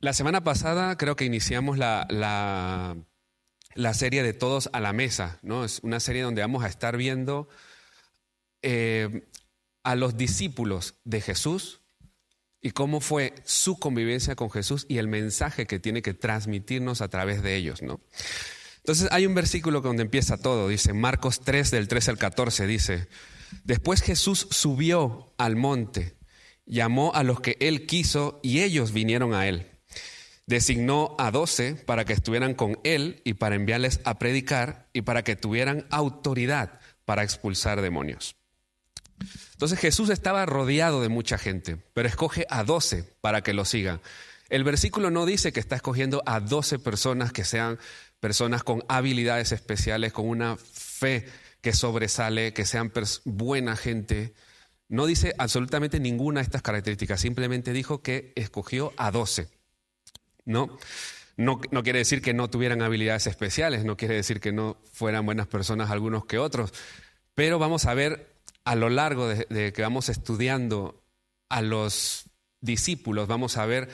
La semana pasada creo que iniciamos la, la, serie de Todos a la Mesa, ¿no? Es una serie donde vamos a estar viendo eh, a los discípulos de Jesús y cómo fue su convivencia con Jesús y el mensaje que tiene que transmitirnos a través de ellos, ¿no? Entonces hay un versículo donde empieza todo, dice Marcos 3 del 13 al 14, dice, después Jesús subió al monte, llamó a los que él quiso y ellos vinieron a él. Designó a doce para que estuvieran con él y para enviarles a predicar y para que tuvieran autoridad para expulsar demonios. Entonces Jesús estaba rodeado de mucha gente, pero escoge a doce para que lo sigan. El versículo no dice que está escogiendo a doce personas que sean personas con habilidades especiales, con una fe que sobresale, que sean buena gente. No dice absolutamente ninguna de estas características, simplemente dijo que escogió a doce. ¿No? No, quiere decir que no tuvieran habilidades especiales, no quiere decir que no fueran buenas personas algunos que otros, pero vamos a ver a lo largo de, que vamos estudiando a los discípulos, vamos a ver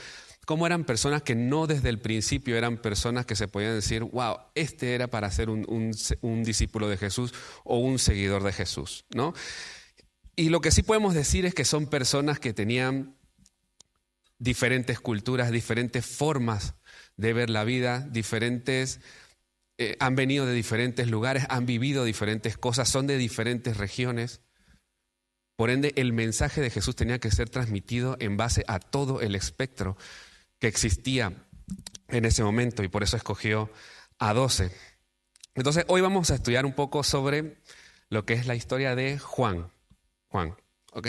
cómo eran personas que no desde el principio eran personas que se podían decir, wow, este era para ser un, un, discípulo de Jesús o un seguidor de Jesús, ¿no? Y lo que sí podemos decir es que son personas que tenían diferentes culturas, diferentes formas de ver la vida, diferentes, eh, han venido de diferentes lugares, han vivido diferentes cosas, son de diferentes regiones. Por ende, el mensaje de Jesús tenía que ser transmitido en base a todo el espectro que existía en ese momento y por eso escogió a doce. Entonces, hoy vamos a estudiar un poco sobre lo que es la historia de Juan. Juan, ¿ok?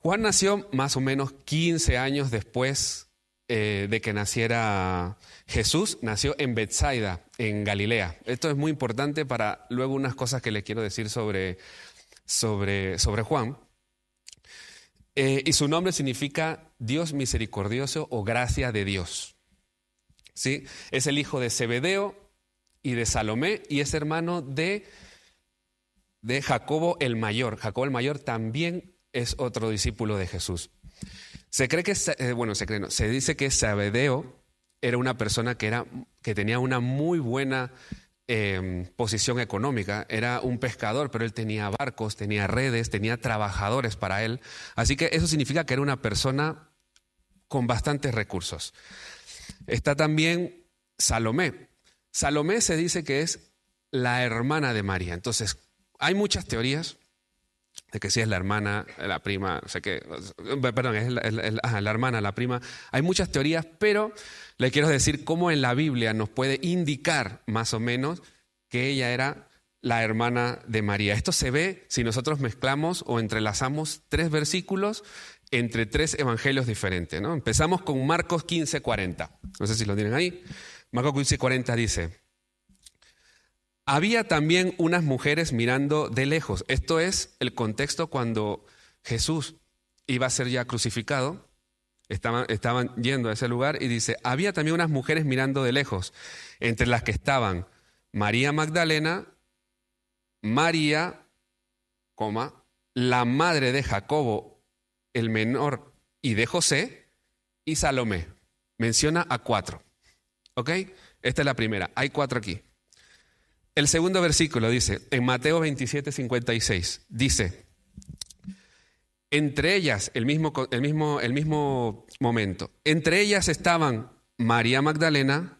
Juan nació más o menos 15 años después eh, de que naciera Jesús, nació en Bethsaida, en Galilea. Esto es muy importante para luego unas cosas que le quiero decir sobre, sobre, sobre Juan. Eh, y su nombre significa Dios misericordioso o gracia de Dios. ¿Sí? Es el hijo de Zebedeo y de Salomé y es hermano de, de Jacobo el mayor. Jacobo el mayor también es otro discípulo de Jesús. Se cree que, eh, bueno, se, cree, se dice que Sabedeo era una persona que, era, que tenía una muy buena em, posición económica. Era un pescador, pero él tenía barcos, tenía redes, tenía trabajadores para él. Así que eso significa que era una persona con bastantes recursos. Está también Salomé. Salomé se dice que es la hermana de María. Entonces, hay muchas teorías de que si es la hermana, la prima, o sea que, perdón, es la, hermana, la prima. Hay muchas teorías, pero le quiero decir cómo en la Biblia nos puede indicar más o menos que ella era la hermana de María. Esto se ve si nosotros mezclamos o entrelazamos tres versículos entre tres evangelios diferentes. ¿no? Empezamos con Marcos 15, 40. No sé si lo tienen ahí. Marcos 15, 40 dice, había también unas mujeres mirando de lejos. Esto es el contexto cuando Jesús iba a ser ya crucificado. Estaban, yendo a ese lugar y dice, había también unas mujeres mirando de lejos, entre las que estaban María Magdalena, María, la madre de Jacobo, el menor, y de José, y Salomé. Menciona a cuatro. ¿Ok? Esta es la primera. Hay cuatro aquí. El segundo versículo dice, en Mateo 27, 56, dice, entre ellas, el mismo, el mismo, el mismo momento, entre ellas estaban María Magdalena,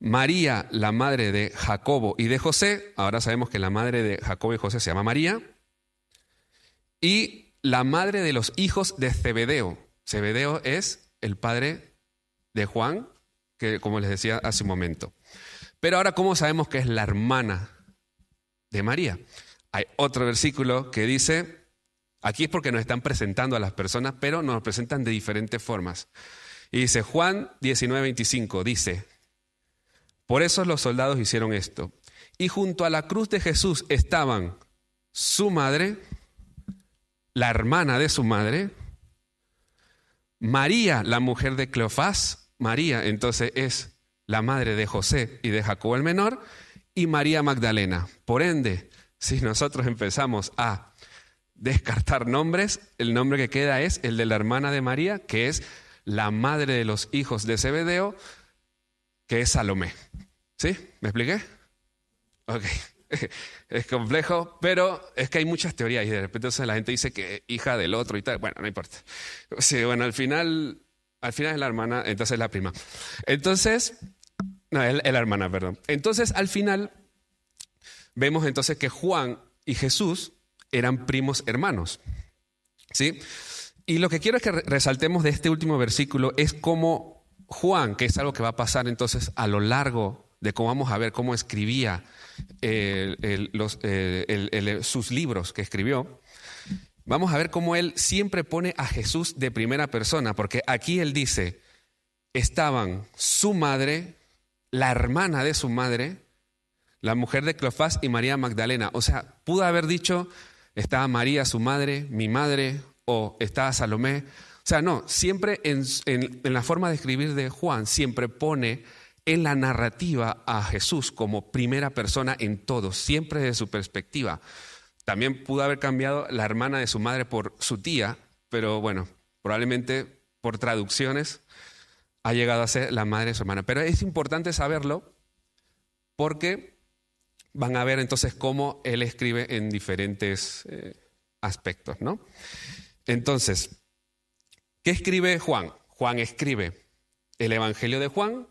María, la madre de Jacobo y de José, ahora sabemos que la madre de Jacobo y José se llama María, y la madre de los hijos de Zebedeo. Zebedeo es el padre de Juan, que como les decía hace un momento. Pero ahora, ¿cómo sabemos que es la hermana de María? Hay otro versículo que dice, aquí es porque nos están presentando a las personas, pero nos presentan de diferentes formas. Y dice Juan 19:25, dice, por eso los soldados hicieron esto. Y junto a la cruz de Jesús estaban su madre, la hermana de su madre, María, la mujer de Cleofás, María entonces es la madre de José y de Jacobo el menor, y María Magdalena. Por ende, si nosotros empezamos a descartar nombres, el nombre que queda es el de la hermana de María, que es la madre de los hijos de Zebedeo, que es Salomé. ¿Sí? ¿Me expliqué? Ok. Es complejo, pero es que hay muchas teorías y de repente la gente dice que hija del otro y tal. Bueno, no importa. Sí, bueno, al final, al final es la hermana, entonces es la prima. Entonces, no, es la hermana, perdón. Entonces, al final, vemos entonces que Juan y Jesús eran primos hermanos. ¿Sí? Y lo que quiero es que resaltemos de este último versículo es cómo Juan, que es algo que va a pasar entonces a lo largo de cómo vamos a ver cómo escribía sus libros que escribió, vamos a ver cómo él siempre pone a Jesús de primera persona, porque aquí él dice, estaban su madre, la hermana de su madre, la mujer de Cleofás y María Magdalena. O sea, pudo haber dicho, estaba María, su madre, mi madre, o estaba Salomé. O sea, no, siempre en la forma de escribir de Juan, siempre pone en la narrativa a Jesús como primera persona en todo, siempre desde su perspectiva. También pudo haber cambiado la hermana de su madre por su tía, pero bueno, probablemente por traducciones ha llegado a ser la madre de su hermana. Pero es importante saberlo porque van a ver entonces cómo él escribe en diferentes eh, aspectos, ¿no? Entonces, ¿qué escribe Juan? Juan escribe el Evangelio de Juan,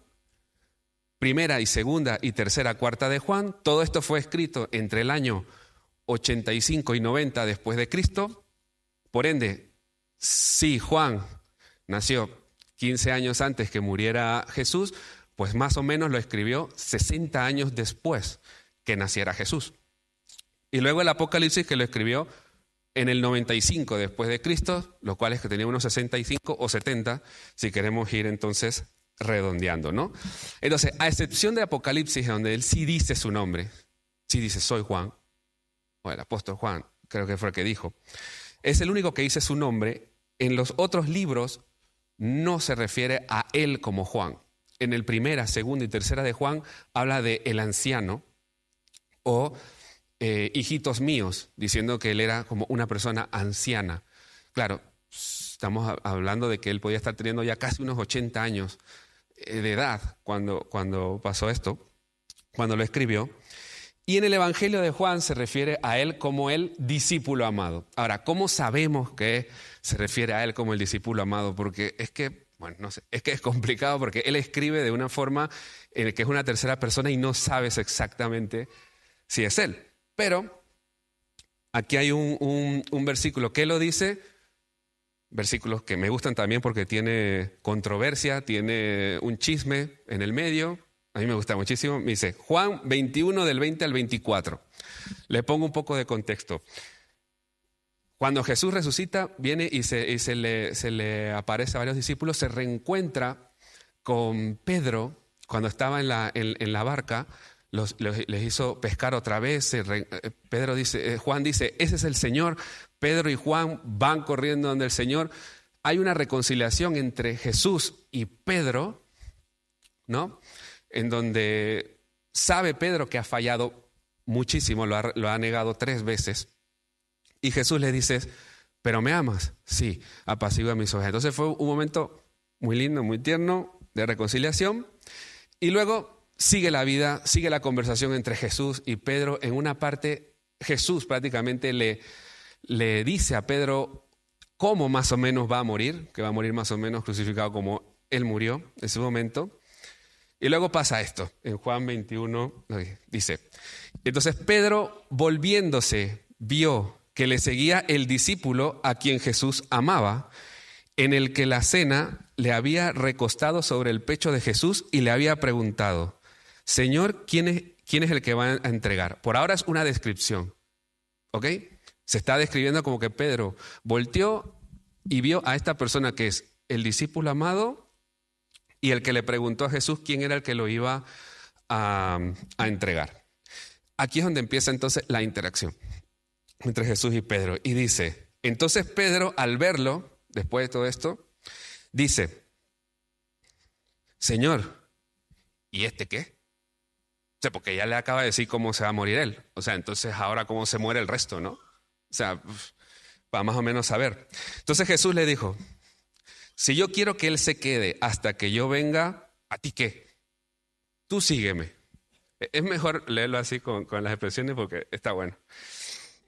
primera y segunda y tercera cuarta de Juan. Todo esto fue escrito entre el año 85 y 90 después de Cristo. Por ende, si Juan nació 15 años antes que muriera Jesús, pues más o menos lo escribió 60 años después que naciera Jesús. Y luego el Apocalipsis que lo escribió en el 95 después de Cristo, lo cual es que tenía unos 65 o 70, si queremos ir entonces redondeando, ¿no? Entonces, a excepción de Apocalipsis, donde él sí dice su nombre, sí dice, soy Juan, o el apóstol Juan, creo que fue el que dijo, es el único que dice su nombre. En los otros libros no se refiere a él como Juan. En el primera, segunda y tercera de Juan habla de el anciano o eh, hijitos míos, diciendo que él era como una persona anciana. Claro, estamos hablando de que él podía estar teniendo ya casi unos 80 años eh, de edad cuando, cuando pasó esto, cuando lo escribió. Y en el Evangelio de Juan se refiere a él como el discípulo amado. Ahora, ¿cómo sabemos que se refiere a él como el discípulo amado? Porque es que, bueno, no sé, es que es complicado porque él escribe de una forma en que es una tercera persona y no sabes exactamente si es él. Pero aquí hay un, un, un versículo que lo dice, versículos que me gustan también porque tiene controversia, tiene un chisme en el medio. A mí me gusta muchísimo. Me dice Juan 21 del 20 al 24. Le pongo un poco de contexto. Cuando Jesús resucita, viene y se, le, aparece a varios discípulos, se reencuentra con Pedro cuando estaba en la, barca, les hizo pescar otra vez. Pedro dice, eh, Juan dice, ese es el Señor. Pedro y Juan van corriendo donde el Señor. Hay una reconciliación entre Jesús y Pedro, ¿no? En donde sabe Pedro que ha fallado muchísimo, lo ha, negado tres veces. Y Jesús le dice, ¿pero me amas? Sí, apacigua mis ojos. Entonces fue un momento muy lindo, muy tierno de reconciliación. Y luego sigue la vida, sigue la conversación entre Jesús y Pedro. En una parte, Jesús prácticamente le, le dice a Pedro cómo más o menos va a morir, que va a morir más o menos crucificado como él murió en ese momento. Y luego pasa esto, en Juan 21 dice, entonces Pedro volviéndose vio que le seguía el discípulo a quien Jesús amaba, en el que la cena le había recostado sobre el pecho de Jesús y le había preguntado, Señor, ¿quién es, quién es el que va a entregar? Por ahora es una descripción, ¿ok? Se está describiendo como que Pedro volteó y vio a esta persona que es el discípulo amado y el que le preguntó a Jesús quién era el que lo iba a, entregar. Aquí es donde empieza entonces la interacción entre Jesús y Pedro. Y dice, entonces Pedro al verlo, después de todo esto, dice, Señor, ¿y este qué? O sea, porque ya le acaba de decir cómo se va a morir él. O sea, entonces ahora cómo se muere el resto, ¿no? O sea, para más o menos saber. Entonces Jesús le dijo, si yo quiero que Él se quede hasta que yo venga, ¿a ti qué? Tú sígueme. E, es mejor leerlo así con, las expresiones porque está bueno.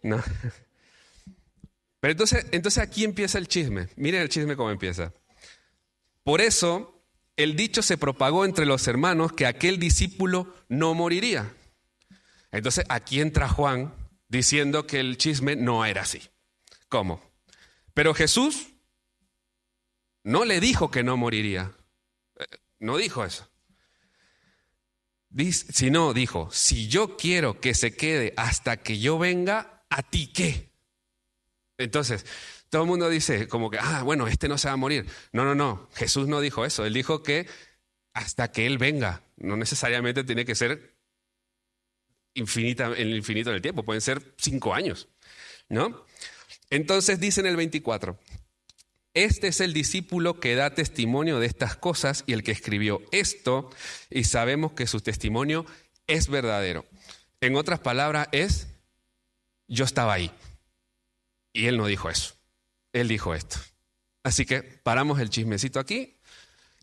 ¿No? Pero entonces, entonces aquí empieza el chisme. Miren el chisme cómo empieza. Por eso el dicho se propagó entre los hermanos que aquel discípulo no moriría. Entonces aquí entra Juan diciendo que el chisme no era así. ¿Cómo? Pero Jesús no le dijo que no moriría. Eh, no dijo eso. Sino dijo, si yo quiero que se quede hasta que yo venga, ¿a ti qué? Entonces, todo el mundo dice como que, ah, bueno, este no se va a morir. No, no, no. Jesús no dijo eso. Él dijo que hasta que Él venga. No necesariamente tiene que ser infinita, en el infinito del tiempo. Pueden ser cinco años. ¿No? Entonces dice en el 24, este es el discípulo que da testimonio de estas cosas y el que escribió esto, y sabemos que su testimonio es verdadero. En otras palabras, es, yo estaba ahí. Y él no dijo eso. Él dijo esto. Así que paramos el chismecito aquí,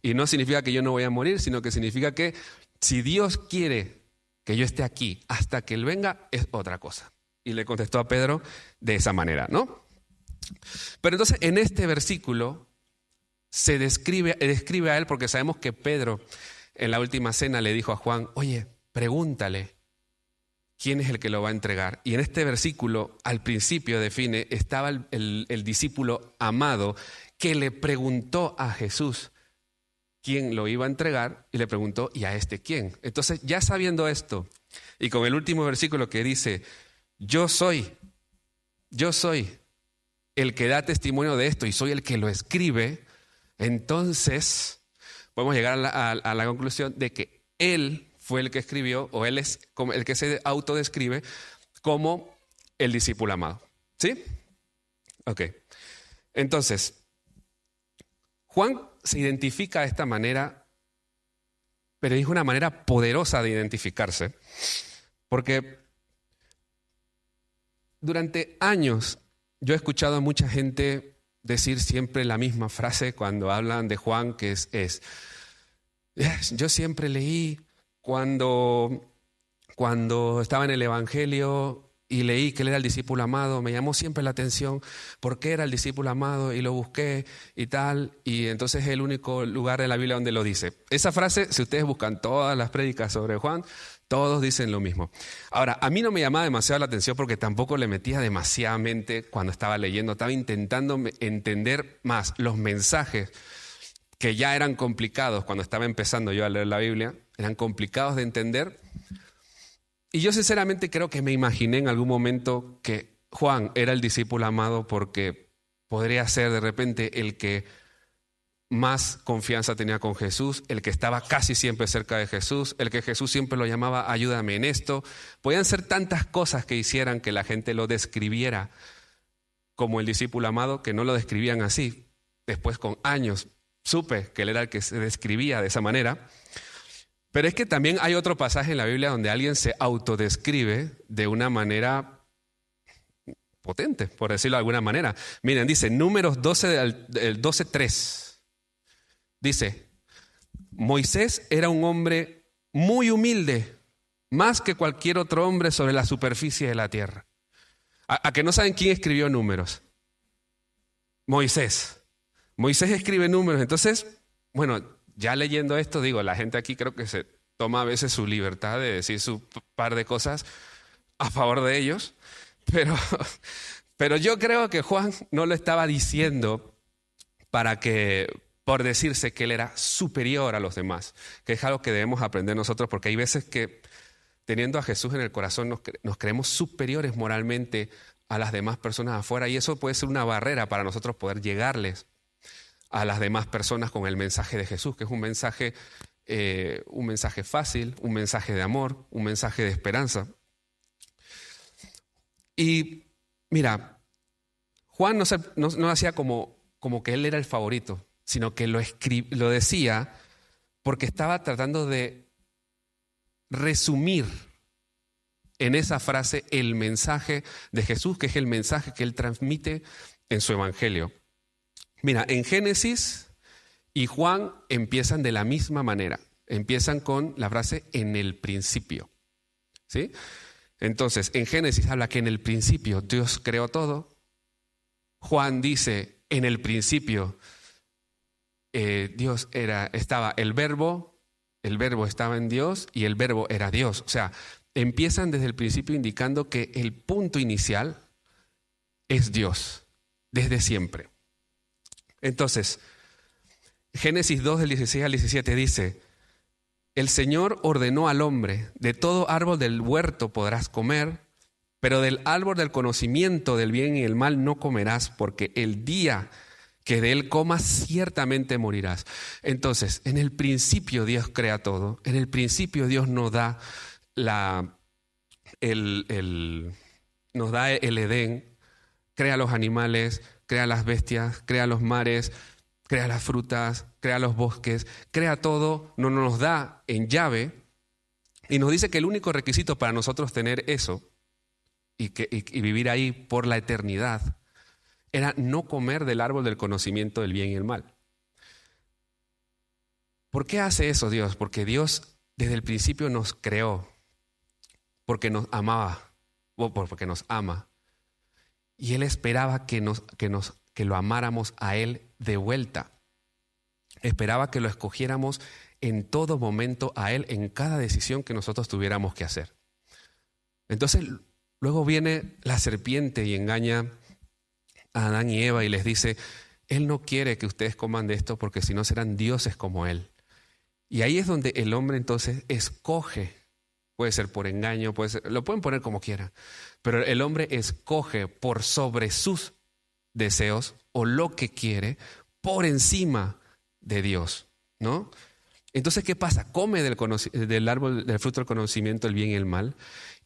y no significa que yo no voy a morir, sino que significa que si Dios quiere que yo esté aquí hasta que Él venga, es otra cosa. Y le contestó a Pedro de esa manera, ¿no? Pero entonces en este versículo se describe, describe a él porque sabemos que Pedro en la última cena le dijo a Juan, oye, pregúntale quién es el que lo va a entregar. Y en este versículo al principio define, estaba el, el discípulo amado que le preguntó a Jesús quién lo iba a entregar y le preguntó, ¿y a este quién? Entonces ya sabiendo esto y con el último versículo que dice, yo soy, yo soy el que da testimonio de esto y soy el que lo escribe, entonces podemos llegar a la, conclusión de que él fue el que escribió, o él es como el que se autodescribe como el discípulo amado. ¿Sí? Ok. Entonces, Juan se identifica de esta manera, pero es una manera poderosa de identificarse, porque durante años yo he escuchado a mucha gente decir siempre la misma frase cuando hablan de Juan, que es, es yo siempre leí cuando, cuando estaba en el Evangelio y leí que él era el discípulo amado, me llamó siempre la atención por qué era el discípulo amado y lo busqué y tal, y entonces es el único lugar de la Biblia donde lo dice. Esa frase, si ustedes buscan todas las prédicas sobre Juan, todos dicen lo mismo. Ahora, a mí no me llamaba demasiado la atención porque tampoco le metía demasiadamente cuando estaba leyendo. Estaba intentando entender más los mensajes que ya eran complicados cuando estaba empezando yo a leer la Biblia. Eran complicados de entender. Y yo sinceramente creo que me imaginé en algún momento que Juan era el discípulo amado porque podría ser de repente el que más confianza tenía con Jesús, el que estaba casi siempre cerca de Jesús, el que Jesús siempre lo llamaba ayúdame en esto. Podían ser tantas cosas que hicieran que la gente lo describiera como el discípulo amado, que no lo describían así. Después con años supe que él era el que se describía de esa manera. Pero es que también hay otro pasaje en la Biblia donde alguien se autodescribe de una manera potente, por decirlo de alguna manera. Miren, dice Números 12, 12 3. Dice, Moisés era un hombre muy humilde, más que cualquier otro hombre sobre la superficie de la tierra. ¿A, que no saben quién escribió números? Moisés. Moisés escribe números. Entonces, bueno, ya leyendo esto, digo, la gente aquí creo que se toma a veces su libertad de decir su par de cosas a favor de ellos, pero, pero yo creo que Juan no lo estaba diciendo para que, por decirse que él era superior a los demás, que es algo que debemos aprender nosotros, porque hay veces que teniendo a Jesús en el corazón nos, creemos superiores moralmente a las demás personas afuera y eso puede ser una barrera para nosotros poder llegarles a las demás personas con el mensaje de Jesús, que es un mensaje, eh, un mensaje fácil, un mensaje de amor, un mensaje de esperanza. Y mira, Juan no, no hacía como, como que él era el favorito sino que lo, lo decía porque estaba tratando de resumir en esa frase el mensaje de Jesús, que es el mensaje que él transmite en su evangelio. Mira, en Génesis y Juan empiezan de la misma manera. Empiezan con la frase en el principio. ¿Sí? Entonces, en Génesis habla que en el principio Dios creó todo. Juan dice, en el principio eh, Dios era, estaba el verbo, el verbo estaba en Dios y el verbo era Dios. O sea, empiezan desde el principio indicando que el punto inicial es Dios, desde siempre. Entonces, Génesis 2 del 16 al 17 dice, el Señor ordenó al hombre, de todo árbol del huerto podrás comer, pero del árbol del conocimiento del bien y el mal no comerás, porque el día que de él comas ciertamente morirás. Entonces, en el principio Dios crea todo, en el principio Dios nos da el, el Edén, crea los animales, crea las bestias, crea los mares, crea las frutas, crea los bosques, crea todo, no nos da en llave y nos dice que el único requisito para nosotros tener eso y, que, y vivir ahí por la eternidad era no comer del árbol del conocimiento del bien y el mal. ¿Por qué hace eso Dios? Porque Dios desde el principio nos creó, porque nos amaba, o porque nos ama. Y Él esperaba que, nos, que, nos, que lo amáramos a Él de vuelta. Esperaba que lo escogiéramos en todo momento a Él, en cada decisión que nosotros tuviéramos que hacer. Entonces, luego viene la serpiente y engaña a Adán y Eva y les dice, Él no quiere que ustedes coman de esto porque si no serán dioses como Él. Y ahí es donde el hombre entonces escoge, puede ser por engaño, puede ser, lo pueden poner como quieran, pero el hombre escoge por sobre sus deseos o lo que quiere por encima de Dios, ¿no? Entonces, ¿qué pasa? Come del, del, árbol del fruto del conocimiento, el bien y el mal,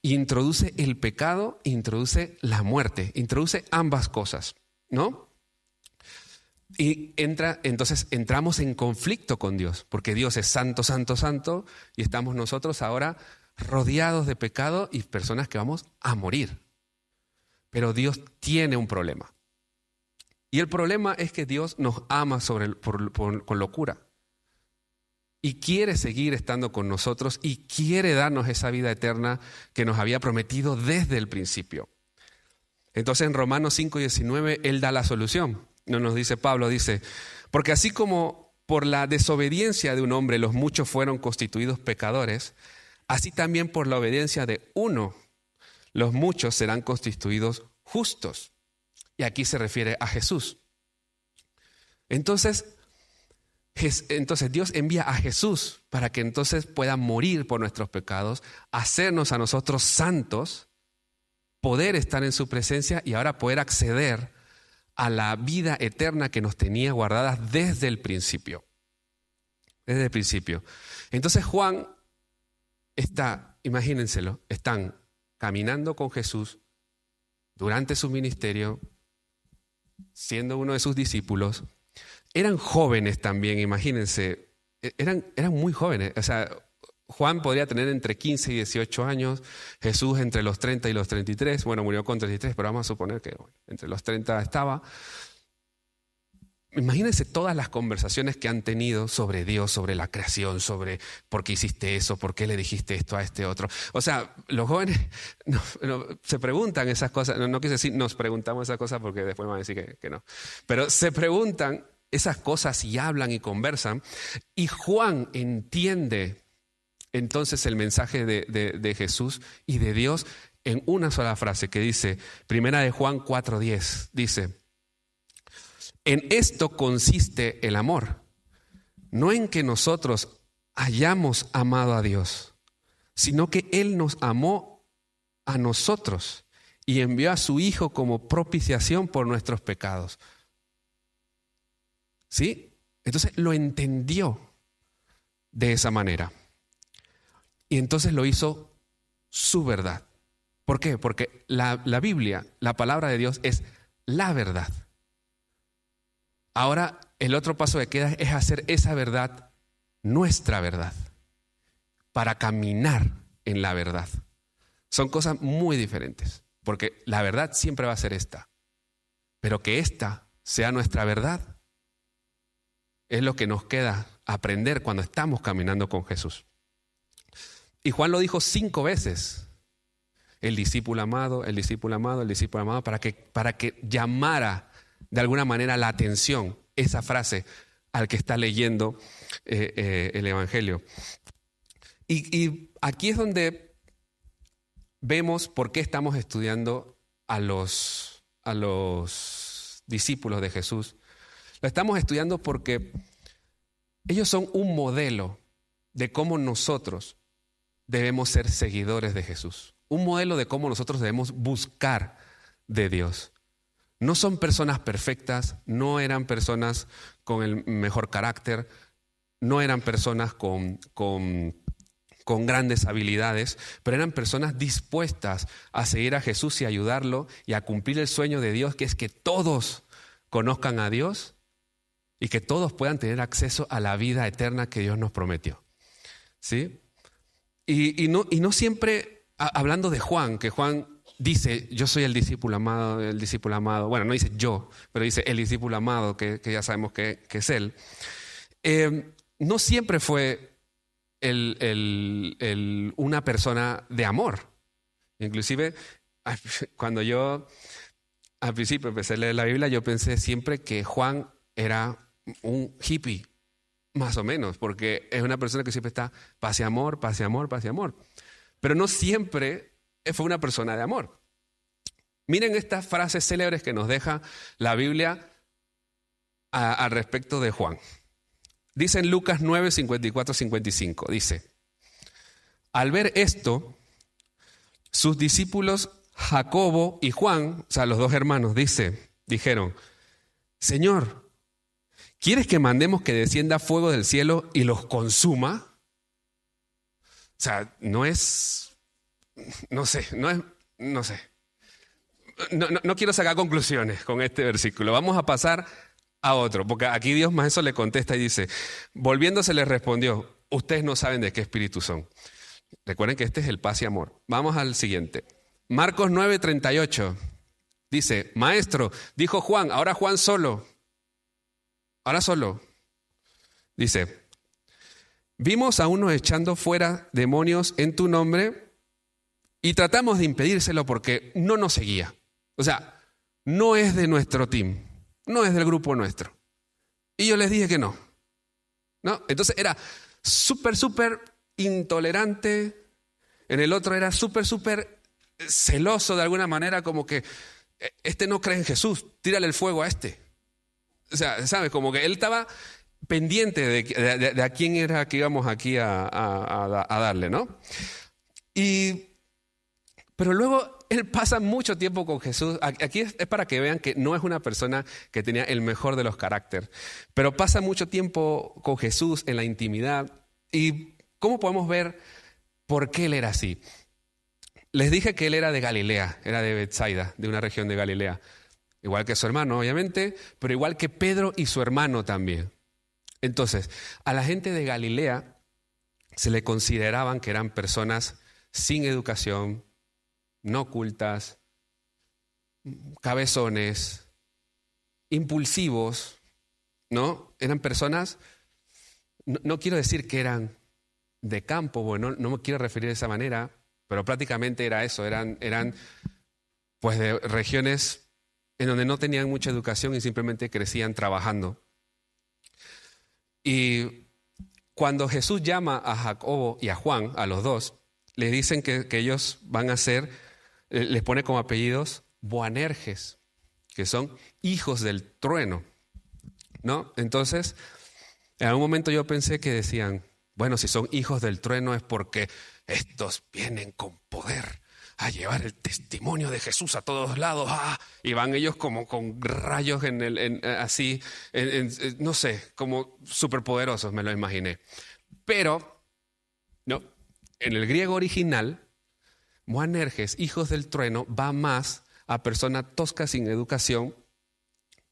introduce el pecado, introduce la muerte, introduce ambas cosas, ¿no? Y entra, entonces entramos en conflicto con Dios, porque Dios es santo, santo, santo, y estamos nosotros ahora rodeados de pecado y personas que vamos a morir. Pero Dios tiene un problema. Y el problema es que Dios nos ama con locura. Y quiere seguir estando con nosotros y quiere darnos esa vida eterna que nos había prometido desde el principio. Entonces en Romanos 5:19 Él da la solución. No nos dice Pablo, dice, porque así como por la desobediencia de un hombre los muchos fueron constituidos pecadores, así también por la obediencia de uno los muchos serán constituidos justos. Y aquí se refiere a Jesús. Entonces, entonces Dios envía a Jesús para que entonces pueda morir por nuestros pecados, hacernos a nosotros santos, poder estar en su presencia y ahora poder acceder a la vida eterna que nos tenía guardadas desde el principio. Desde el principio. Entonces Juan está, imagínenselo, están caminando con Jesús durante su ministerio, siendo uno de sus discípulos, eran jóvenes también, imagínense, e-, eran, eran muy jóvenes. O sea, Juan podría tener entre 15 y 18 años, Jesús entre los 30 y los 33, bueno, murió con 33, pero vamos a suponer que entre los 30 estaba. Imagínense todas las conversaciones que han tenido sobre Dios, sobre la creación, sobre por qué hiciste eso, por qué le dijiste esto a este otro. O sea, los jóvenes se preguntan esas cosas, no, quise decir nos preguntamos esas cosas porque después van a decir que, que no, pero se preguntan esas cosas y hablan y conversan. Y Juan entiende entonces el mensaje de, de, Jesús y de Dios en una sola frase que dice, primera de Juan 4.10, dice, en esto consiste el amor, no en que nosotros hayamos amado a Dios, sino que Él nos amó a nosotros y envió a su Hijo como propiciación por nuestros pecados. ¿Sí? Entonces lo entendió de esa manera. Y entonces lo hizo su verdad. ¿Por qué? Porque la, la Biblia, la palabra de Dios, es la verdad. Ahora, el otro paso que queda es hacer esa verdad nuestra verdad, para caminar en la verdad. Son cosas muy diferentes, porque la verdad siempre va a ser esta, pero que esta sea nuestra verdad es lo que nos queda aprender cuando estamos caminando con Jesús. Y Juan lo dijo cinco veces. El discípulo amado, el discípulo amado, el discípulo amado, para que, para que llamara de alguna manera la atención esa frase al que está leyendo eh, eh, el Evangelio. Y, aquí es donde vemos por qué estamos estudiando a los, a los discípulos de Jesús. Lo estamos estudiando porque ellos son un modelo de cómo nosotros debemos ser seguidores de Jesús. Un modelo de cómo nosotros debemos buscar de Dios. No son personas perfectas, no eran personas con el mejor carácter, no eran personas con, con grandes habilidades, pero eran personas dispuestas a seguir a Jesús y ayudarlo y a cumplir el sueño de Dios, que es que todos conozcan a Dios y que todos puedan tener acceso a la vida eterna que Dios nos prometió. ¿Sí? Y, no, y no siempre, hablando de Juan, que Juan dice, yo soy el discípulo amado, el discípulo amado, bueno, no dice yo, pero dice el discípulo amado, que, ya sabemos que, es él. Eh, no siempre fue el, una persona de amor. Inclusive, cuando yo al principio empecé a leer la Biblia, yo pensé siempre que Juan era un hippie, más o menos, porque es una persona que siempre está paz amor, paz y amor, paz y amor. Pero no siempre fue una persona de amor. Miren estas frases célebres que nos deja la Biblia al respecto de Juan. Dice en Lucas 9, 54, 55, dice, al ver esto, sus discípulos Jacobo y Juan, o sea, los dos hermanos, dice, dijeron, Señor, ¿quieres que mandemos que descienda fuego del cielo y los consuma? O sea, no es, no sé, no es, no sé. No, quiero sacar conclusiones con este versículo. Vamos a pasar a otro, porque aquí Dios más eso le contesta y dice, volviéndose le respondió, ustedes no saben de qué espíritu son. Recuerden que este es el paz y amor. Vamos al siguiente. Marcos 9:38 dice, maestro, dijo Juan, ahora Juan solo, ahora solo. Dice, vimos a uno echando fuera demonios en tu nombre y tratamos de impedírselo porque no nos seguía. O sea, no es de nuestro team no es del grupo nuestro. Y yo les dije que no. ¿No? Entonces era súper, súper intolerante. En el otro era súper, súper celoso de alguna manera, como que e, este no cree en Jesús, tírale el fuego a este. O sea, ¿sabes? Como que él estaba pendiente de, a quién era que íbamos aquí a, a darle, ¿no? Y, pero luego él pasa mucho tiempo con Jesús. Aquí es, para que vean que no es una persona que tenía el mejor de los caracteres, pero pasa mucho tiempo con Jesús en la intimidad. ¿Y cómo podemos ver por qué él era así? Les dije que él era de Galilea, era de Bethsaida, de una región de Galilea. Igual que su hermano, obviamente, pero igual que Pedro y su hermano también. Entonces, a la gente de Galilea se le consideraban que eran personas sin educación, no ocultas, cabezones, impulsivos, ¿no? Eran personas, no, quiero decir que eran de campo, bueno, no, me quiero referir de esa manera, pero prácticamente era eso, eran, eran pues de regiones en donde no tenían mucha educación y simplemente crecían trabajando. Y cuando Jesús llama a Jacobo y a Juan, a los dos, le dicen que, ellos van a ser les pone como apellidos Boanerges, que son hijos del trueno. ¿No? Entonces, en algún momento yo pensé que decían, bueno, si son hijos del trueno es porque estos vienen con poder a llevar el testimonio de Jesús a todos lados. ¡Ah! Y van ellos como con rayos en el, en, eh, así, no sé, como superpoderosos, me lo imaginé. Pero, no, en el griego original, Moanerges, hijos del trueno, va más a persona tosca sin educación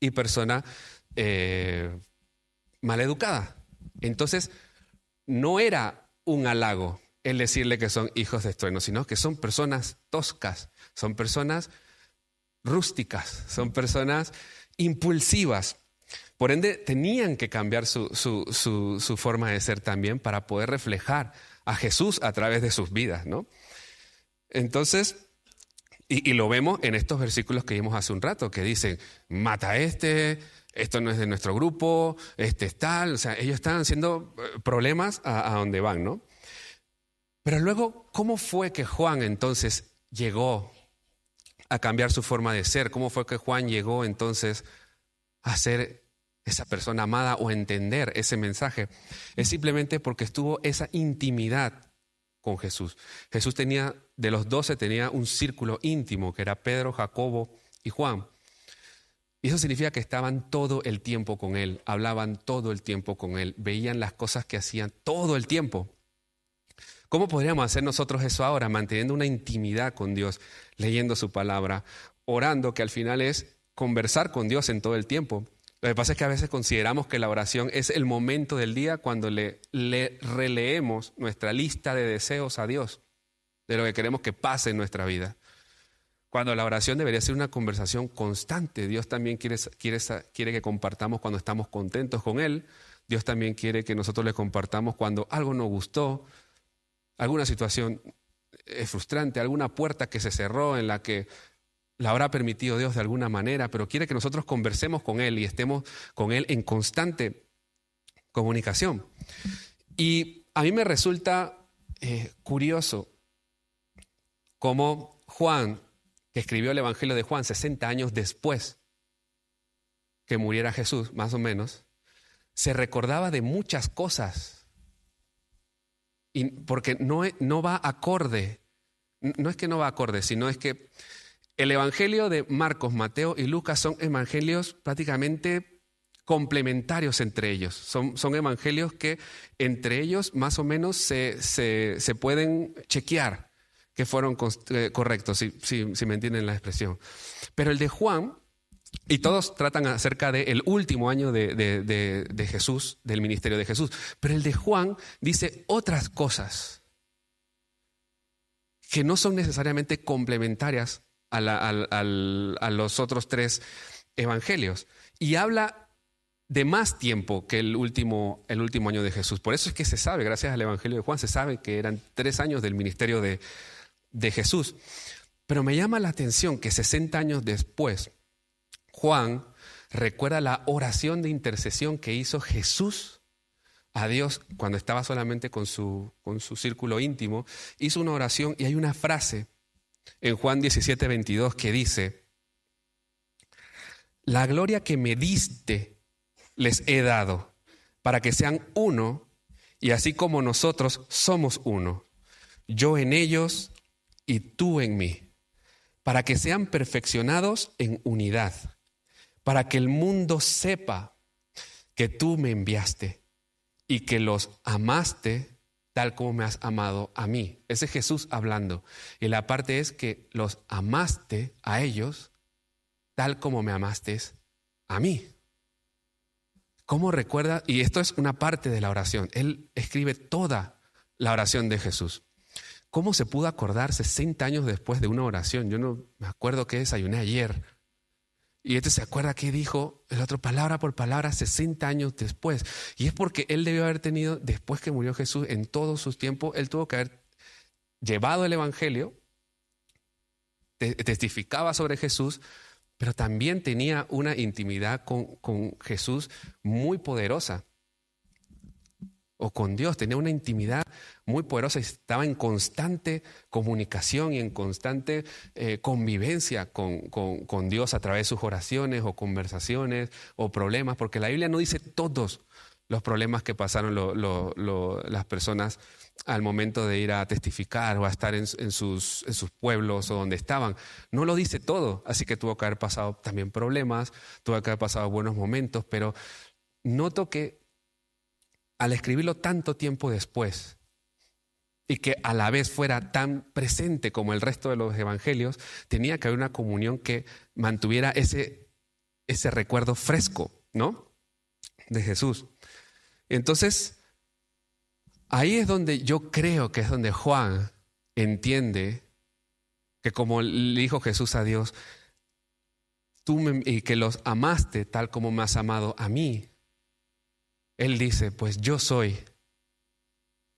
y persona eh, maleducada. Entonces, no era un halago el decirle que son hijos del trueno, sino que son personas toscas, son personas rústicas, son personas impulsivas. Por ende, tenían que cambiar su, su, forma de ser también para poder reflejar a Jesús a través de sus vidas, ¿no? Entonces, y, lo vemos en estos versículos que vimos hace un rato, que dicen, mata a este, esto no es de nuestro grupo, este es tal, o sea, ellos están haciendo eh, problemas a, a donde van, ¿no? Pero luego, ¿cómo fue que Juan entonces llegó a cambiar su forma de ser? ¿Cómo fue que Juan llegó entonces a ser esa persona amada o entender ese mensaje? Es simplemente porque estuvo esa intimidad Jesús. Jesús tenía, de los doce, tenía un círculo íntimo que era Pedro, Jacobo y Juan. Y eso significa que estaban todo el tiempo con Él, hablaban todo el tiempo con Él, veían las cosas que hacían todo el tiempo. ¿Cómo podríamos hacer nosotros eso ahora? Manteniendo una intimidad con Dios, leyendo su palabra, orando, que al final es conversar con Dios en todo el tiempo. Lo que pasa es que a veces consideramos que la oración es el momento del día cuando le, le releemos nuestra lista de deseos a Dios, de lo que queremos que pase en nuestra vida. Cuando la oración debería ser una conversación constante. Dios también quiere, quiere, quiere que compartamos cuando estamos contentos con Él. Dios también quiere que nosotros le compartamos cuando algo nos gustó, alguna situación es frustrante, alguna puerta que se cerró en la que la habrá permitido Dios de alguna manera, pero quiere que nosotros conversemos con Él y estemos con Él en constante comunicación. Y a mí me resulta eh, curioso cómo Juan, que escribió el Evangelio de Juan 60 años después que muriera Jesús, más o menos, se recordaba de muchas cosas porque no, no va acorde, no es que no va acorde, sino es que el Evangelio de Marcos, Mateo y Lucas son evangelios prácticamente complementarios entre ellos. Son, son evangelios que entre ellos más o menos se, se, pueden chequear que fueron eh, correctos, si, si me entienden la expresión. Pero el de Juan y todos tratan acerca del último año de, Jesús, del ministerio de Jesús. Pero el de Juan dice otras cosas que no son necesariamente complementarias a, los otros tres evangelios. Y habla de más tiempo que el último, el último año de Jesús. Por eso es que se sabe, gracias al Evangelio de Juan, se sabe que eran tres años del ministerio de, de Jesús. Pero me llama la atención que 60 años después, Juan recuerda la oración de intercesión que hizo Jesús a Dios cuando estaba solamente con su, con su círculo íntimo. Hizo una oración y hay una frase en Juan 17, 22 que dice, la gloria que me diste les he dado para que sean uno y así como nosotros somos uno, yo en ellos y tú en mí, para que sean perfeccionados en unidad para que el mundo sepa que tú me enviaste y que los amaste tal como me has amado a mí. Ese es Jesús hablando. Y la parte es que los amaste a ellos tal como me amaste a mí. ¿Cómo recuerda? Y esto es una parte de la oración. Él escribe toda la oración de Jesús. ¿Cómo se pudo acordar 60 años después de una oración? Yo no me acuerdo que desayuné ayer y este se acuerda que dijo el otro palabra por palabra 60 años después. Y es porque él debió haber tenido, después que murió Jesús, en todos sus tiempos, él tuvo que haber llevado el Evangelio, testificaba sobre Jesús, pero también tenía una intimidad con, con Jesús muy poderosa o con Dios, tenía una intimidad muy poderosa y estaba en constante comunicación y en constante eh, convivencia con, Dios a través de sus oraciones o conversaciones o problemas, porque la Biblia no dice todos los problemas que pasaron las personas al momento de ir a testificar o a estar en, sus, en sus pueblos o donde estaban. No lo dice todo, así que tuvo que haber pasado también problemas, tuvo que haber pasado buenos momentos, pero noto que al escribirlo tanto tiempo después y que a la vez fuera tan presente como el resto de los evangelios, tenía que haber una comunión que mantuviera ese, ese recuerdo fresco, ¿no? De Jesús. Entonces, ahí es donde yo creo que es donde Juan entiende que como le dijo Jesús a Dios, tú y que los amaste tal como me has amado a mí. Él dice, pues yo soy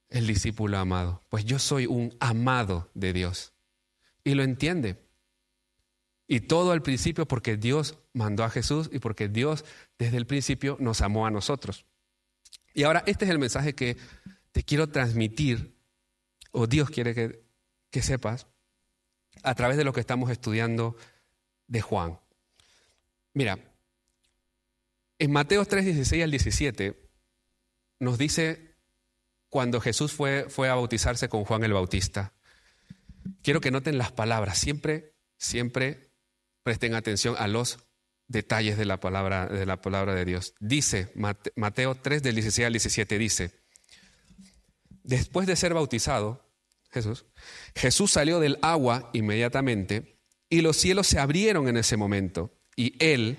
el discípulo amado, pues yo soy un amado de Dios. Y lo entiende. Y todo al principio porque Dios mandó a Jesús y porque Dios desde el principio nos amó a nosotros. Y ahora este es el mensaje que te quiero transmitir, o Dios quiere que, que sepas, a través de lo que estamos estudiando de Juan. Mira, en Mateo 3, 16 al 17 nos dice cuando Jesús fue, fue a bautizarse con Juan el Bautista. Quiero que noten las palabras, siempre, siempre presten atención a los detalles de la palabra de, la palabra de Dios. Dice, Mateo 3 del 16 al 17 dice, después de ser bautizado, Jesús, Jesús salió del agua inmediatamente y los cielos se abrieron en ese momento y él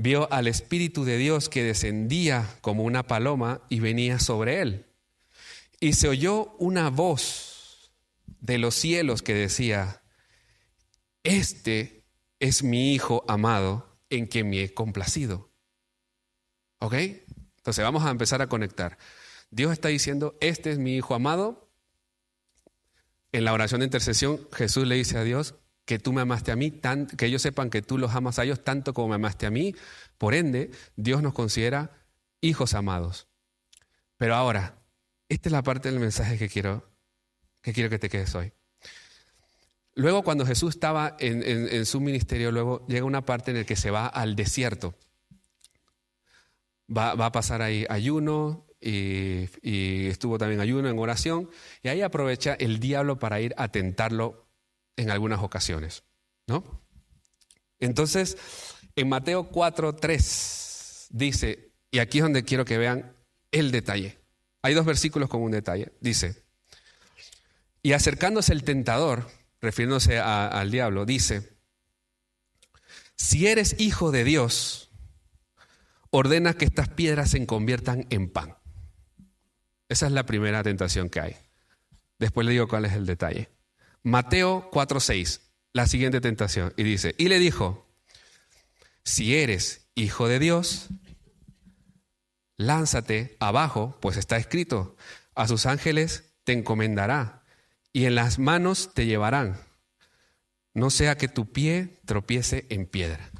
vio al Espíritu de Dios que descendía como una paloma y venía sobre él. Y se oyó una voz de los cielos que decía, este es mi Hijo amado en quien me he complacido. ¿Ok? Entonces vamos a empezar a conectar. Dios está diciendo, este es mi Hijo amado. En la oración de intercesión, Jesús le dice a Dios, que tú me amaste a mí, que ellos sepan que tú los amas a ellos tanto como me amaste a mí. Por ende, Dios nos considera hijos amados. Pero ahora, esta es la parte del mensaje que quiero que, quiero que te quedes hoy. Luego, cuando Jesús estaba en, su ministerio, luego llega una parte en la que se va al desierto. Va, a pasar ahí ayuno y, y estuvo también ayuno en oración. Y ahí aprovecha el diablo para ir a tentarlo en algunas ocasiones, ¿no? Entonces, en Mateo 4, 3 dice, y aquí es donde quiero que vean el detalle. Hay dos versículos con un detalle. Dice, y acercándose el tentador, refiriéndose al diablo, dice, si eres hijo de Dios, ordena que estas piedras se conviertan en pan. Esa es la primera tentación que hay. Después le digo cuál es el detalle. Mateo 4:6, la siguiente tentación, y dice, y le dijo, si eres hijo de Dios, lánzate abajo, pues está escrito, a sus ángeles te encomendará, y en las manos te llevarán, no sea que tu pie tropiece en piedra.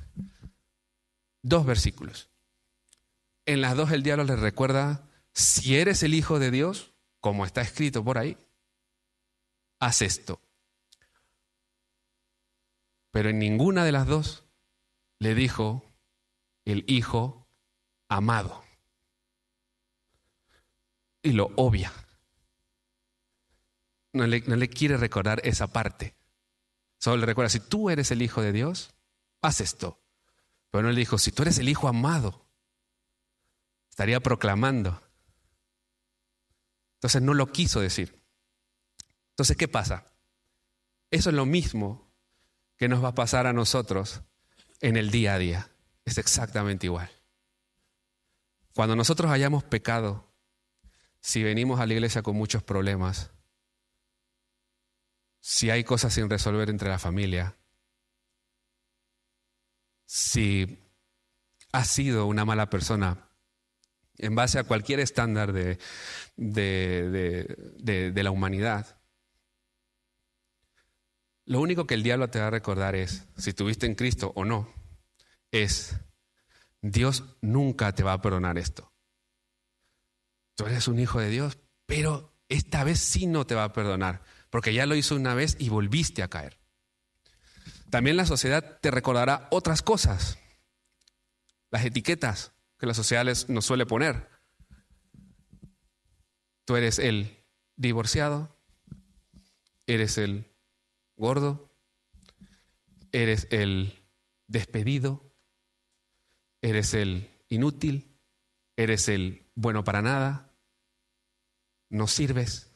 Dos versículos. En las dos el diablo le recuerda, si eres el hijo de Dios, como está escrito por ahí, haz esto. Pero en ninguna de las dos le dijo el hijo amado. Y lo obvia. No le, no le, quiere recordar esa parte. Solo le recuerda, si tú eres el hijo de Dios, haz esto. Pero no le dijo, si tú eres el hijo amado, estaría proclamando. Entonces no lo quiso decir. Entonces, ¿qué pasa? Eso es lo mismo que nos va a pasar a nosotros en el día a día. Es exactamente igual. Cuando nosotros hayamos pecado, si venimos a la iglesia con muchos problemas, si hay cosas sin resolver entre la familia, si has sido una mala persona en base a cualquier estándar de, de, de la humanidad, lo único que el diablo te va a recordar es, si tuviste en Cristo o no, es, Dios nunca te va a perdonar esto. Tú eres un hijo de Dios, pero esta vez sí no te va a perdonar, porque ya lo hizo una vez y volviste a caer. También la sociedad te recordará otras cosas, las etiquetas que la sociedad nos suele poner. Tú eres el divorciado, eres el gordo, eres el despedido, eres el inútil, eres el bueno para nada, no sirves,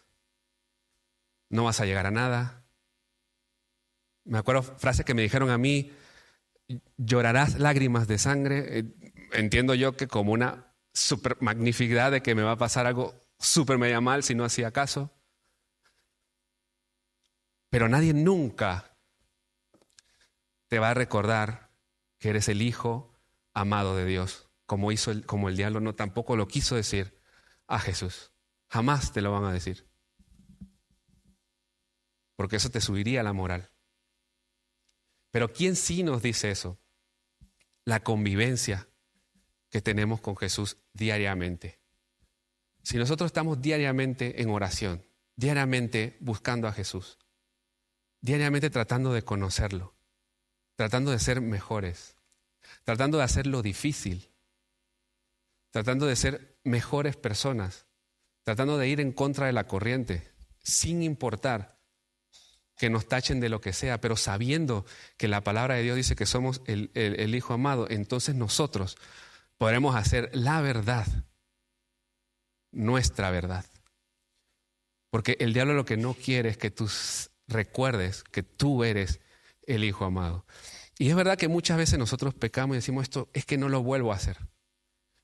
no vas a llegar a nada. Me acuerdo frases que me dijeron a mí, llorarás lágrimas de sangre. Eh, entiendo yo que como una super magnificidad de que me va a pasar algo súper media mal si no hacía caso. Pero nadie nunca te va a recordar que eres el Hijo amado de Dios, como, hizo el, como el diablo no tampoco lo quiso decir a Jesús. Jamás te lo van a decir. Porque eso te subiría la moral. Pero ¿quién sí nos dice eso? La convivencia que tenemos con Jesús diariamente. Si nosotros estamos diariamente en oración, diariamente buscando a Jesús, diariamente tratando de conocerlo, tratando de ser mejores, tratando de hacer lo difícil, tratando de ser mejores personas, tratando de ir en contra de la corriente, sin importar que nos tachen de lo que sea, pero sabiendo que la palabra de Dios dice que somos el, Hijo amado, entonces nosotros podremos hacer la verdad, nuestra verdad. Porque el diablo lo que no quiere es que tú recuerdes que tú eres el Hijo amado. Y es verdad que muchas veces nosotros pecamos y decimos esto, es que no lo vuelvo a hacer.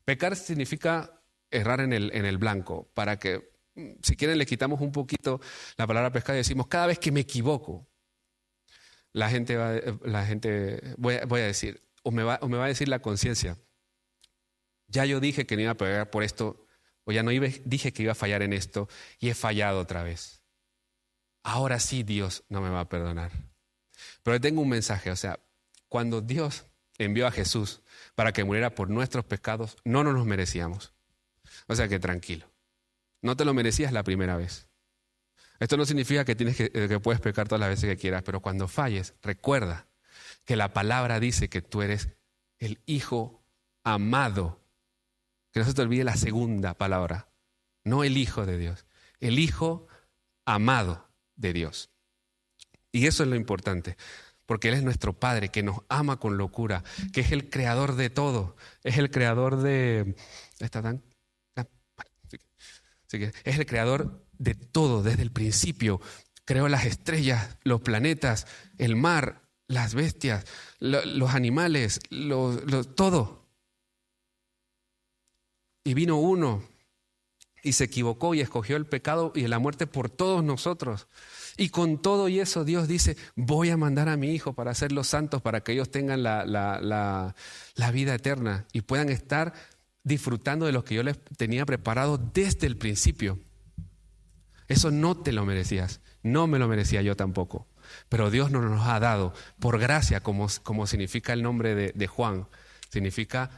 Pecar significa errar en el, en el blanco, para que, mm, si quieren, le quitamos un poquito la palabra pescar y decimos, cada vez que me equivoco, la gente va, la gente, voy, a decir, o me, va, o me va a decir la conciencia, ya yo dije que no iba a pegar por esto, o ya no dije que iba a fallar en esto, y he fallado otra vez. Ahora sí Dios no me va a perdonar. Pero tengo un mensaje, o sea, cuando Dios envió a Jesús para que muriera por nuestros pecados, no nos los merecíamos. O sea que tranquilo. No te lo merecías la primera vez. Esto no significa que, tienes que, que puedes pecar todas las veces que quieras, pero cuando falles, recuerda que la palabra dice que tú eres el Hijo amado. Que no se te olvide la segunda palabra, no el Hijo de Dios, el Hijo amado de Dios. Y eso es lo importante porque Él es nuestro Padre, que nos ama con locura, que es el creador de todo, es el creador de... ¿Está tan? es el creador de todo desde el principio. Creó las estrellas, los planetas, el mar, las bestias, los animales, todo. Y vino uno y se equivocó y escogió el pecado y la muerte por todos nosotros. Y con todo y eso Dios dice, voy a mandar a mi Hijo para hacerlos santos, para que ellos tengan la, la, vida eterna y puedan estar disfrutando de lo que yo les tenía preparado desde el principio. Eso no te lo merecías, no me lo merecía yo tampoco. Pero Dios nos nos ha dado por gracia, como, como significa el nombre de, de Juan, significa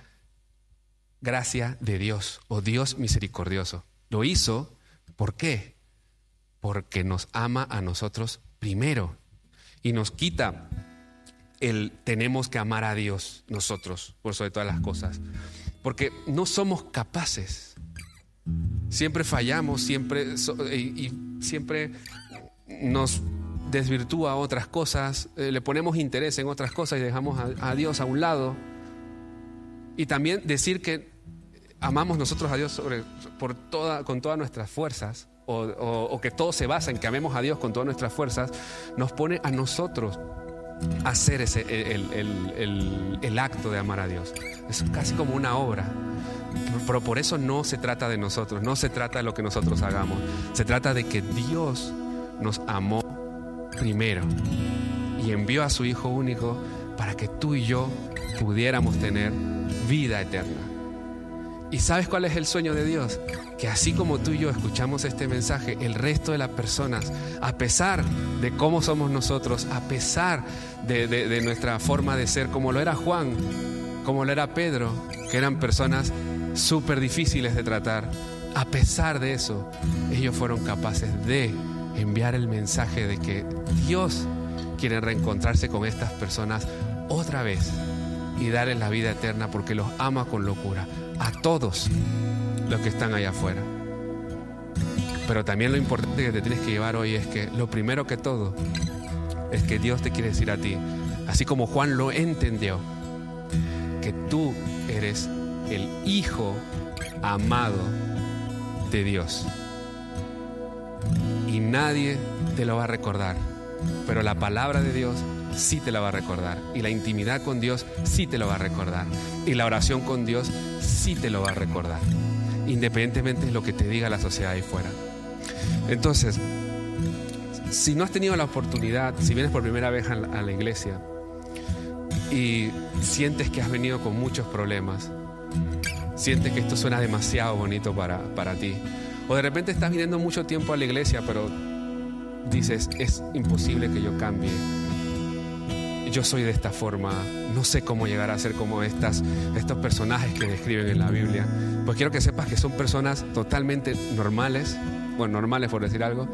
gracia de Dios o Dios misericordioso. Lo hizo, ¿por qué? porque nos ama a nosotros primero y nos quita el tenemos que amar a Dios nosotros por sobre todas las cosas, porque no somos capaces. Siempre fallamos, siempre y, siempre nos desvirtúa otras cosas, eh, le ponemos interés en otras cosas y dejamos a, a Dios a un lado. Y también decir que amamos nosotros a Dios por toda, con todas nuestras fuerzas o, que todo se basa en que amemos a Dios con todas nuestras fuerzas, nos pone a nosotros hacer ese, el, acto de amar a Dios. Es casi como una obra. Pero por eso no se trata de nosotros, no se trata de lo que nosotros hagamos. Se trata de que Dios nos amó primero y envió a su Hijo único para que tú y yo pudiéramos tener vida eterna. ¿Y sabes cuál es el sueño de Dios? Que así como tú y yo escuchamos este mensaje, el resto de las personas, a pesar de cómo somos nosotros, a pesar de, nuestra forma de ser, como lo era Juan, como lo era Pedro, que eran personas súper difíciles de tratar, a pesar de eso, ellos fueron capaces de enviar el mensaje de que Dios quiere reencontrarse con estas personas otra vez y darles la vida eterna porque los ama con locura a todos los que están allá afuera. Pero también lo importante que te tienes que llevar hoy es que lo primero que todo es que Dios te quiere decir a ti, así como Juan lo entendió, que tú eres el Hijo amado de Dios. Y nadie te lo va a recordar, pero la palabra de Dios sí te la va a recordar. Y la intimidad con Dios sí te lo va a recordar. Y la oración con Dios sí te lo va a recordar. Independientemente de lo que te diga la sociedad ahí fuera. Entonces, si no has tenido la oportunidad, si vienes por primera vez a la, iglesia, y sientes que has venido con muchos problemas. Sientes que esto suena demasiado bonito para, para ti. O de repente estás viniendo mucho tiempo a la iglesia, pero dices, es imposible que yo cambie. Yo soy de esta forma, no sé cómo llegar a ser como estas, estos personajes que describen en la Biblia. Pues quiero que sepas que son personas totalmente normales, bueno, normales por decir algo.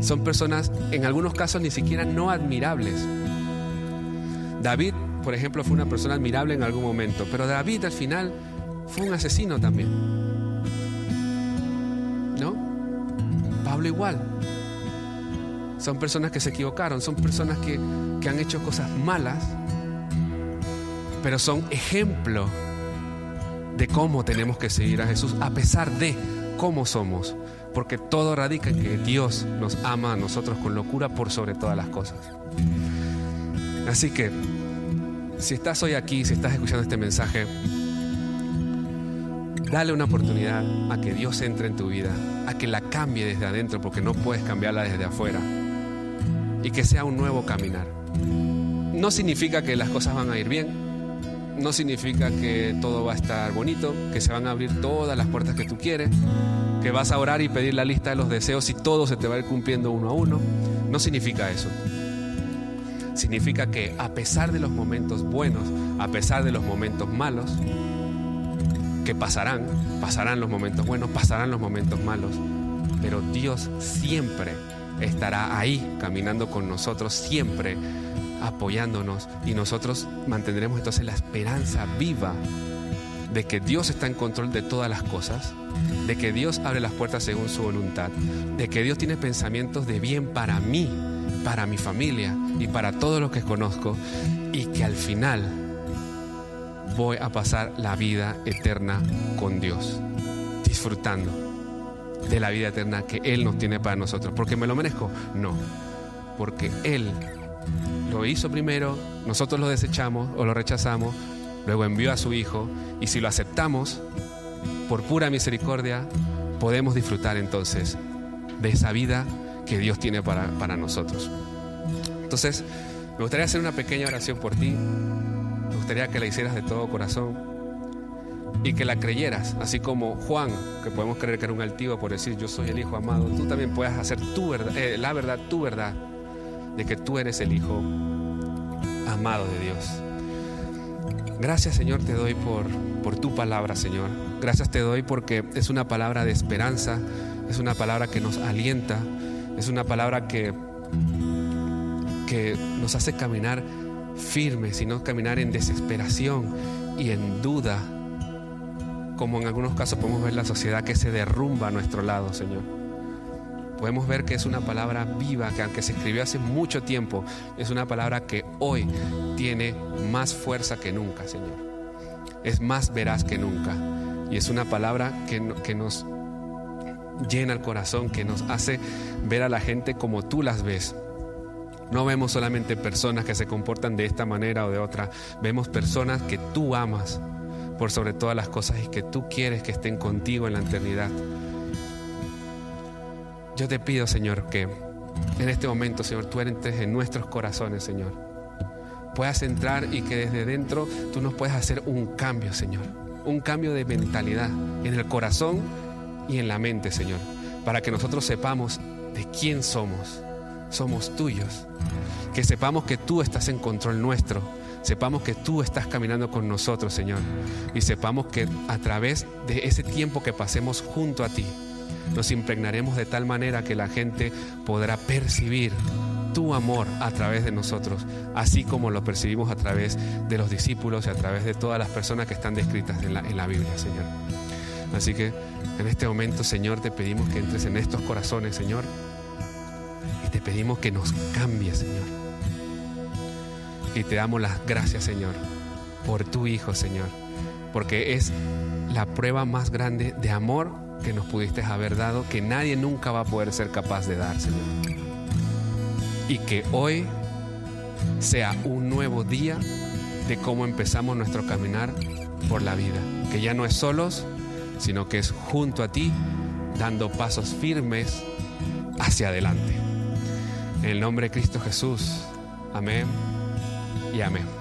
Son personas, en algunos casos, ni siquiera no admirables. David, por ejemplo, fue una persona admirable en algún momento, pero David al final fue un asesino también. ¿No? Pablo igual. Son personas que se equivocaron, son personas que, que han hecho cosas malas, pero son ejemplo de cómo tenemos que seguir a Jesús a pesar de cómo somos, porque todo radica en que Dios nos ama a nosotros con locura por sobre todas las cosas. Así que, si estás hoy aquí, si estás escuchando este mensaje, dale una oportunidad a que Dios entre en tu vida, a que la cambie desde adentro, porque no puedes cambiarla desde afuera, y que sea un nuevo caminar. No significa que las cosas van a ir bien, no significa que todo va a estar bonito, que se van a abrir todas las puertas que tú quieres, que vas a orar y pedir la lista de los deseos y todo se te va a ir cumpliendo uno a uno. No significa eso significa que a pesar de los momentos buenos, a pesar de los momentos malos, que pasarán, pasarán los momentos buenos, pasarán los momentos malos, pero Dios siempre estará ahí caminando con nosotros, siempre apoyándonos y nosotros mantendremos entonces la esperanza viva de que Dios está en control de todas las cosas, de que Dios abre las puertas según su voluntad, de que Dios tiene pensamientos de bien para mí para mi familia y para todos los que conozco y que al final voy a pasar la vida eterna con Dios, disfrutando de la vida eterna que Él nos tiene para nosotros. ¿Porque me lo merezco? No, porque Él lo hizo primero, nosotros lo desechamos o lo rechazamos, luego envió a su Hijo y si lo aceptamos, por pura misericordia, podemos disfrutar entonces de esa vida que Dios tiene para, para nosotros. Entonces, me gustaría hacer una pequeña oración por ti. Me gustaría que la hicieras de todo corazón y que la creyeras, así como Juan, que podemos creer que era un altivo por decir yo soy el Hijo amado, tú también puedes hacer tu verdad, eh, la verdad, tu verdad, de que tú eres el Hijo amado de Dios. Gracias Señor te doy por, por tu palabra, Señor. Gracias te doy porque es una palabra de esperanza, es una palabra que nos alienta, es una palabra que, que nos hace caminar firme, sino caminar en desesperación y en duda, como en algunos casos podemos ver la sociedad que se derrumba a nuestro lado, Señor. Podemos ver que es una palabra viva, que aunque se escribió hace mucho tiempo, es una palabra que hoy tiene más fuerza que nunca, Señor. Es más veraz que nunca. Y es una palabra que, que nos llena el corazón, que nos hace ver a la gente como tú las ves. No vemos solamente personas que se comportan de esta manera o de otra, vemos personas que tú amas por sobre todas las cosas y que tú quieres que estén contigo en la eternidad. Yo te pido, Señor, que en este momento, Señor, tú entres en nuestros corazones, Señor. Puedas entrar y que desde dentro tú nos puedas hacer un cambio, Señor. Un cambio de mentalidad en el corazón y en la mente, Señor, para que nosotros sepamos de quién somos. Somos tuyos. Que sepamos que tú estás en control nuestro. Sepamos que tú estás caminando con nosotros, Señor. Y sepamos que a través de ese tiempo que pasemos junto a ti, nos impregnaremos de tal manera que la gente podrá percibir tu amor a través de nosotros, así como lo percibimos a través de los discípulos y a través de todas las personas que están descritas en la, en la Biblia, Señor. Así que en este momento, Señor, te pedimos que entres en estos corazones, Señor, y te pedimos que nos cambies, Señor. Y te damos las gracias, Señor, por tu Hijo, Señor, porque es la prueba más grande de amor que nos pudiste haber dado, que nadie nunca va a poder ser capaz de dar, Señor. Y que hoy sea un nuevo día de cómo empezamos nuestro caminar por la vida, que ya no es solos, sino que es junto a ti, dando pasos firmes hacia adelante. En el nombre de Cristo Jesús. Amén y amén.